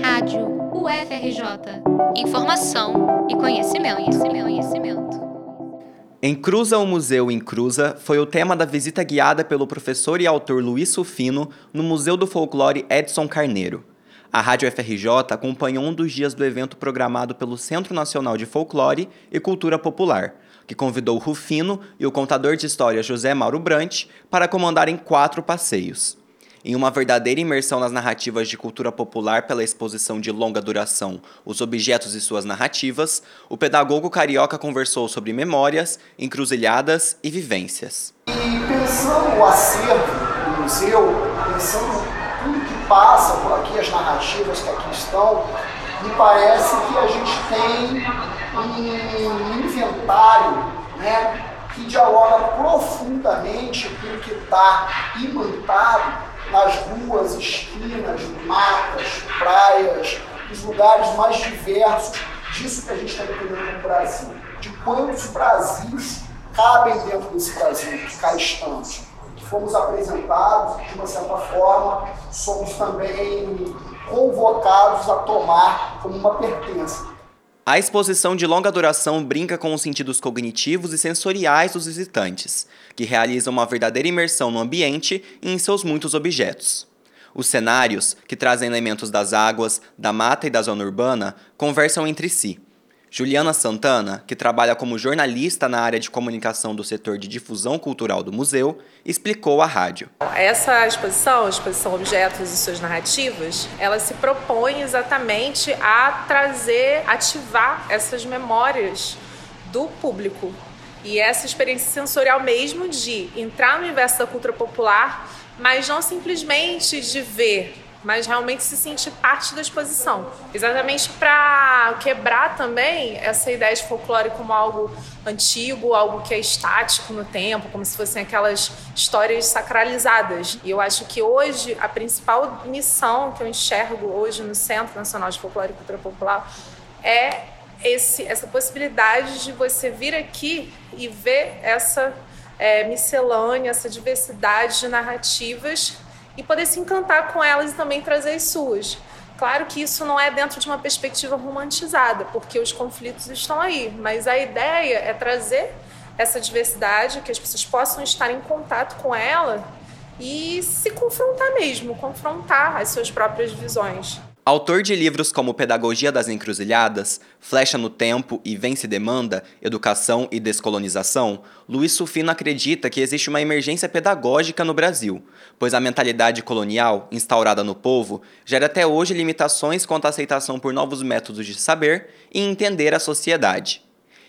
Rádio UFRJ. Informação e conhecimento, conhecimento, conhecimento. Encruza o Museu Encruza foi o tema da visita guiada pelo professor e autor Luiz Sufino no Museu do Folclore Edson Carneiro. A Rádio FRJ acompanhou um dos dias do evento programado pelo Centro Nacional de Folclore e Cultura Popular, que convidou Rufino e o contador de história José Mauro Brant para comandarem quatro passeios. Em uma verdadeira imersão nas narrativas de cultura popular pela exposição de longa duração Os Objetos e Suas Narrativas, o pedagogo carioca conversou sobre memórias, encruzilhadas e vivências. E pensando o acervo do museu, pensando tudo que passa por aqui, as narrativas que aqui estão, me parece que a gente tem um inventário né, que dialoga profundamente com o que está imantado nas ruas, esquinas, matas, praias, os lugares mais diversos disso que a gente está entendendo no Brasil. De quantos Brasis cabem dentro desse Brasil que cá estamos. Fomos apresentados, de uma certa forma, somos também convocados a tomar como uma pertença. A exposição de longa duração brinca com os sentidos cognitivos e sensoriais dos visitantes, que realizam uma verdadeira imersão no ambiente e em seus muitos objetos. Os cenários, que trazem elementos das águas, da mata e da zona urbana, conversam entre si, Juliana Santana, que trabalha como jornalista na área de comunicação do setor de difusão cultural do museu, explicou à rádio. Essa exposição, a exposição Objetos e Suas Narrativas, ela se propõe exatamente a trazer, ativar essas memórias do público. E essa experiência sensorial mesmo de entrar no universo da cultura popular, mas não simplesmente de ver mas realmente se sentir parte da exposição. Exatamente para quebrar também essa ideia de folclore como algo antigo, algo que é estático no tempo, como se fossem aquelas histórias sacralizadas. E eu acho que hoje a principal missão que eu enxergo hoje no Centro Nacional de Folclore e Cultura Popular é esse, essa possibilidade de você vir aqui e ver essa é, miscelânea, essa diversidade de narrativas e poder se encantar com elas e também trazer as suas. Claro que isso não é dentro de uma perspectiva romantizada, porque os conflitos estão aí, mas a ideia é trazer essa diversidade, que as pessoas possam estar em contato com ela e se confrontar mesmo, confrontar as suas próprias visões. Autor de livros como Pedagogia das Encruzilhadas, Flecha no Tempo e Vence Demanda, Educação e Descolonização, Luiz Sufino acredita que existe uma emergência pedagógica no Brasil, pois a mentalidade colonial, instaurada no povo, gera até hoje limitações quanto à aceitação por novos métodos de saber e entender a sociedade.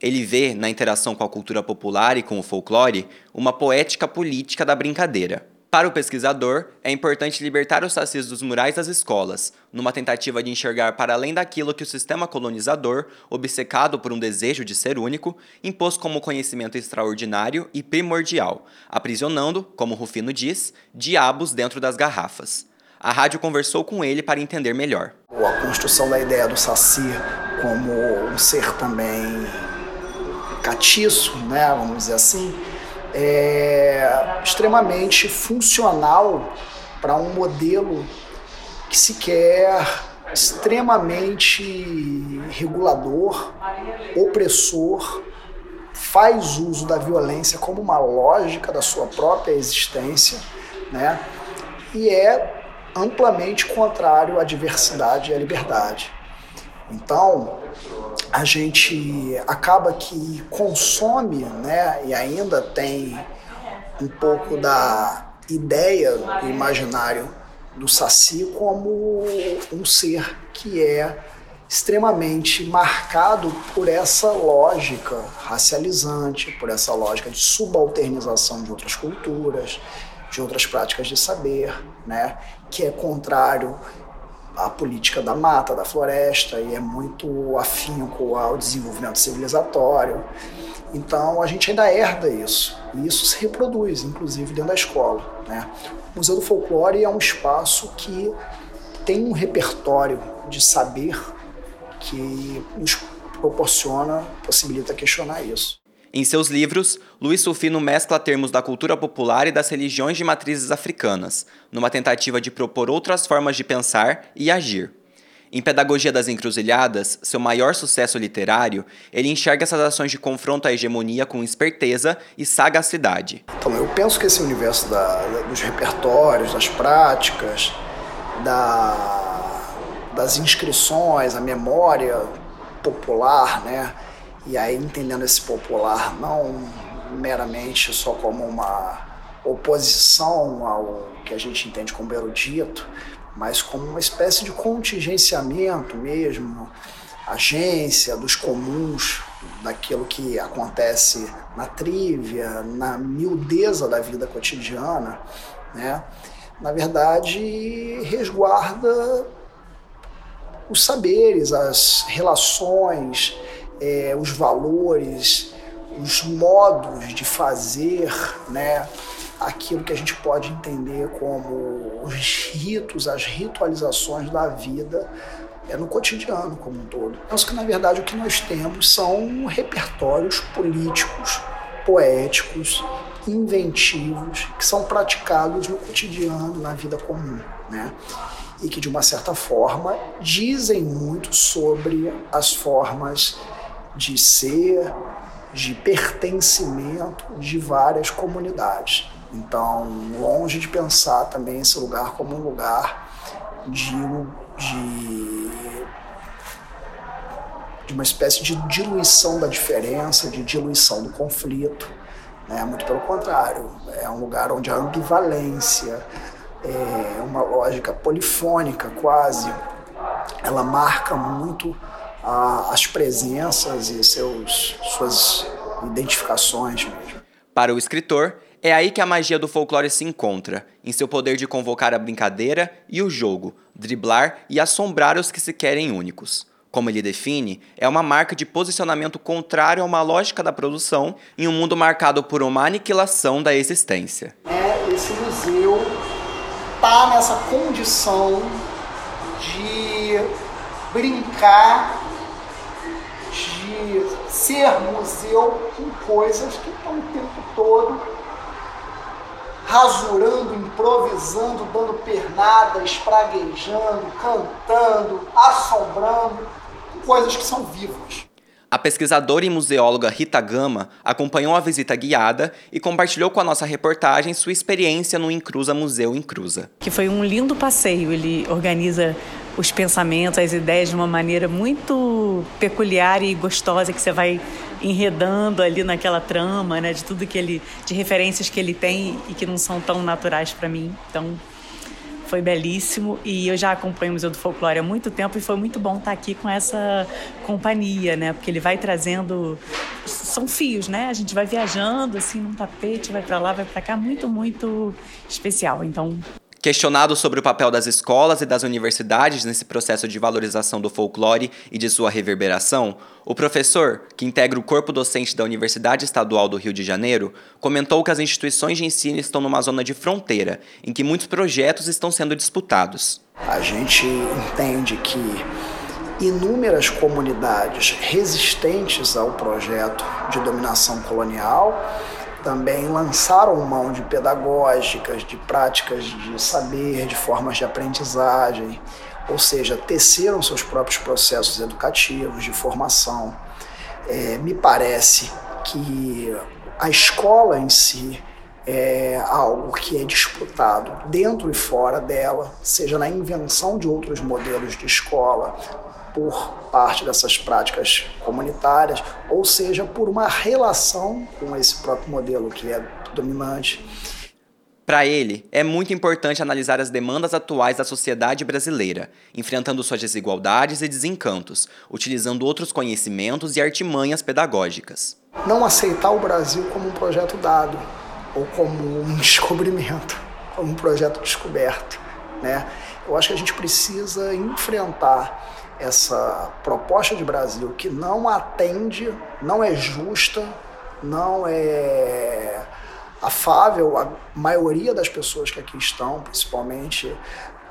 Ele vê, na interação com a cultura popular e com o folclore, uma poética política da brincadeira. Para o pesquisador, é importante libertar os sacis dos murais das escolas, numa tentativa de enxergar para além daquilo que o sistema colonizador, obcecado por um desejo de ser único, impôs como conhecimento extraordinário e primordial, aprisionando, como Rufino diz, diabos dentro das garrafas. A rádio conversou com ele para entender melhor. A construção da ideia do saci como um ser também catiço, né, vamos dizer assim, é, extremamente funcional para um modelo que se quer extremamente regulador, opressor, faz uso da violência como uma lógica da sua própria existência, né? E é amplamente contrário à diversidade e à liberdade. Então, a gente acaba que consome, né, e ainda tem um pouco da ideia do imaginário do Saci como um ser que é extremamente marcado por essa lógica racializante, por essa lógica de subalternização de outras culturas, de outras práticas de saber, né, que é contrário a política da mata, da floresta, e é muito afinco ao desenvolvimento civilizatório. Então a gente ainda herda isso, e isso se reproduz, inclusive dentro da escola. Né? O Museu do Folclore é um espaço que tem um repertório de saber que nos proporciona, possibilita questionar isso. Em seus livros, Luiz Sulfino mescla termos da cultura popular e das religiões de matrizes africanas, numa tentativa de propor outras formas de pensar e agir. Em Pedagogia das Encruzilhadas, seu maior sucesso literário, ele enxerga essas ações de confronto à hegemonia com esperteza e sagacidade. Então, eu penso que esse universo da, dos repertórios, das práticas, da, das inscrições, a memória popular, né? E aí entendendo esse popular não meramente só como uma oposição ao que a gente entende como erudito, mas como uma espécie de contingenciamento mesmo, agência dos comuns, daquilo que acontece na trívia, na miudeza da vida cotidiana, né? na verdade, resguarda os saberes, as relações, é, os valores, os modos de fazer, né? aquilo que a gente pode entender como os ritos, as ritualizações da vida é no cotidiano como um todo. Penso que, na verdade, o que nós temos são repertórios políticos, poéticos, inventivos, que são praticados no cotidiano, na vida comum, né? E que, de uma certa forma, dizem muito sobre as formas de ser, de pertencimento de várias comunidades. Então, longe de pensar também esse lugar como um lugar de, de, de uma espécie de diluição da diferença, de diluição do conflito. Né? Muito pelo contrário, é um lugar onde a ambivalência, é uma lógica polifônica quase, ela marca muito a, as presenças e seus, suas identificações mesmo. Para o escritor, é aí que a magia do folclore se encontra, em seu poder de convocar a brincadeira e o jogo, driblar e assombrar os que se querem únicos. Como ele define, é uma marca de posicionamento contrário a uma lógica da produção em um mundo marcado por uma aniquilação da existência. É, esse museu está nessa condição de brincar, de ser museu com coisas que estão o tempo todo rasurando, improvisando, dando pernada, espraguejando, cantando, assombrando, coisas que são vivas. A pesquisadora e museóloga Rita Gama acompanhou a visita guiada e compartilhou com a nossa reportagem sua experiência no Incrusa Museu Incrusa. Que foi um lindo passeio. Ele organiza os pensamentos, as ideias de uma maneira muito peculiar e gostosa que você vai enredando ali naquela trama, né, de tudo que ele de referências que ele tem e que não são tão naturais para mim. Então, foi belíssimo e eu já acompanho o Museu do Folclore há muito tempo e foi muito bom estar aqui com essa companhia, né? Porque ele vai trazendo são fios, né? A gente vai viajando assim num tapete, vai para lá, vai para cá, muito muito especial. Então, Questionado sobre o papel das escolas e das universidades nesse processo de valorização do folclore e de sua reverberação, o professor, que integra o corpo docente da Universidade Estadual do Rio de Janeiro, comentou que as instituições de ensino estão numa zona de fronteira, em que muitos projetos estão sendo disputados. A gente entende que inúmeras comunidades resistentes ao projeto de dominação colonial também lançaram mão de pedagógicas, de práticas de saber, de formas de aprendizagem, ou seja, teceram seus próprios processos educativos de formação. É, me parece que a escola em si é algo que é disputado dentro e fora dela, seja na invenção de outros modelos de escola, por parte dessas práticas comunitárias, ou seja, por uma relação com esse próprio modelo que é dominante. Para ele, é muito importante analisar as demandas atuais da sociedade brasileira, enfrentando suas desigualdades e desencantos, utilizando outros conhecimentos e artimanhas pedagógicas. Não aceitar o Brasil como um projeto dado ou como um descobrimento, como um projeto descoberto. Né? Eu acho que a gente precisa enfrentar essa proposta de Brasil que não atende, não é justa, não é afável à maioria das pessoas que aqui estão, principalmente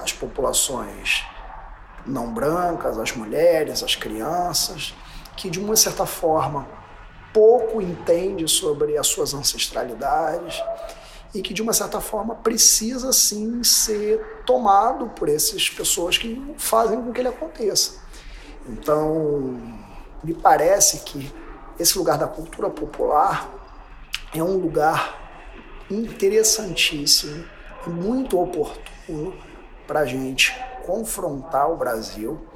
as populações não brancas, as mulheres, as crianças, que de uma certa forma pouco entende sobre as suas ancestralidades e que de uma certa forma precisa sim ser tomado por essas pessoas que fazem com que ele aconteça. Então, me parece que esse lugar da cultura popular é um lugar interessantíssimo e muito oportuno para a gente confrontar o Brasil,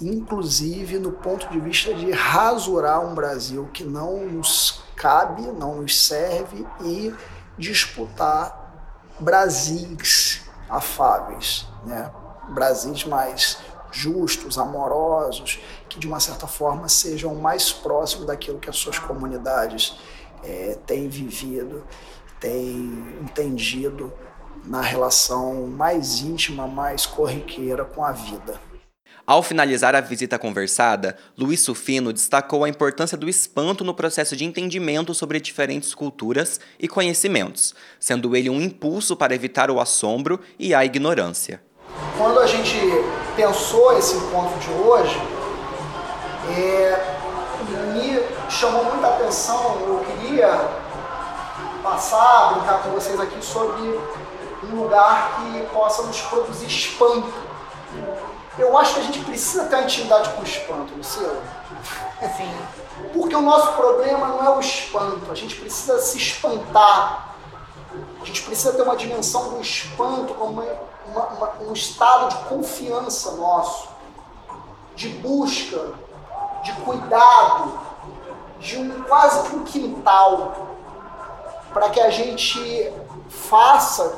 inclusive no ponto de vista de rasurar um Brasil que não nos cabe, não nos serve e disputar Brasis afáveis, né? Brasis mais justos, amorosos, que de uma certa forma sejam mais próximos daquilo que as suas comunidades é, têm vivido, têm entendido na relação mais íntima, mais corriqueira com a vida. Ao finalizar a visita conversada, Luiz Sufino destacou a importância do espanto no processo de entendimento sobre diferentes culturas e conhecimentos, sendo ele um impulso para evitar o assombro e a ignorância. Quando a gente pensou esse encontro de hoje, é, me chamou muita atenção, eu queria passar, brincar com vocês aqui sobre um lugar que possa nos produzir espanto eu acho que a gente precisa ter uma intimidade com o espanto, Luciano. Sim. Porque o nosso problema não é o espanto, a gente precisa se espantar. A gente precisa ter uma dimensão do espanto como uma, uma, uma, um estado de confiança nosso, de busca, de cuidado, de um quase que um quintal, para que a gente faça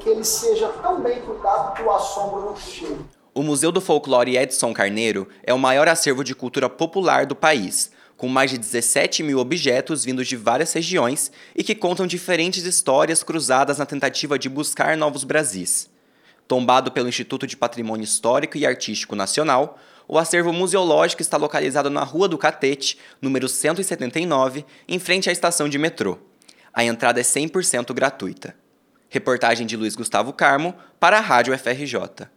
que ele seja tão bem cuidado que o assombro não chegue. O Museu do Folclore Edson Carneiro é o maior acervo de cultura popular do país, com mais de 17 mil objetos vindos de várias regiões e que contam diferentes histórias cruzadas na tentativa de buscar novos Brasis. Tombado pelo Instituto de Patrimônio Histórico e Artístico Nacional, o acervo museológico está localizado na Rua do Catete, número 179, em frente à estação de metrô. A entrada é 100% gratuita. Reportagem de Luiz Gustavo Carmo para a Rádio FRJ.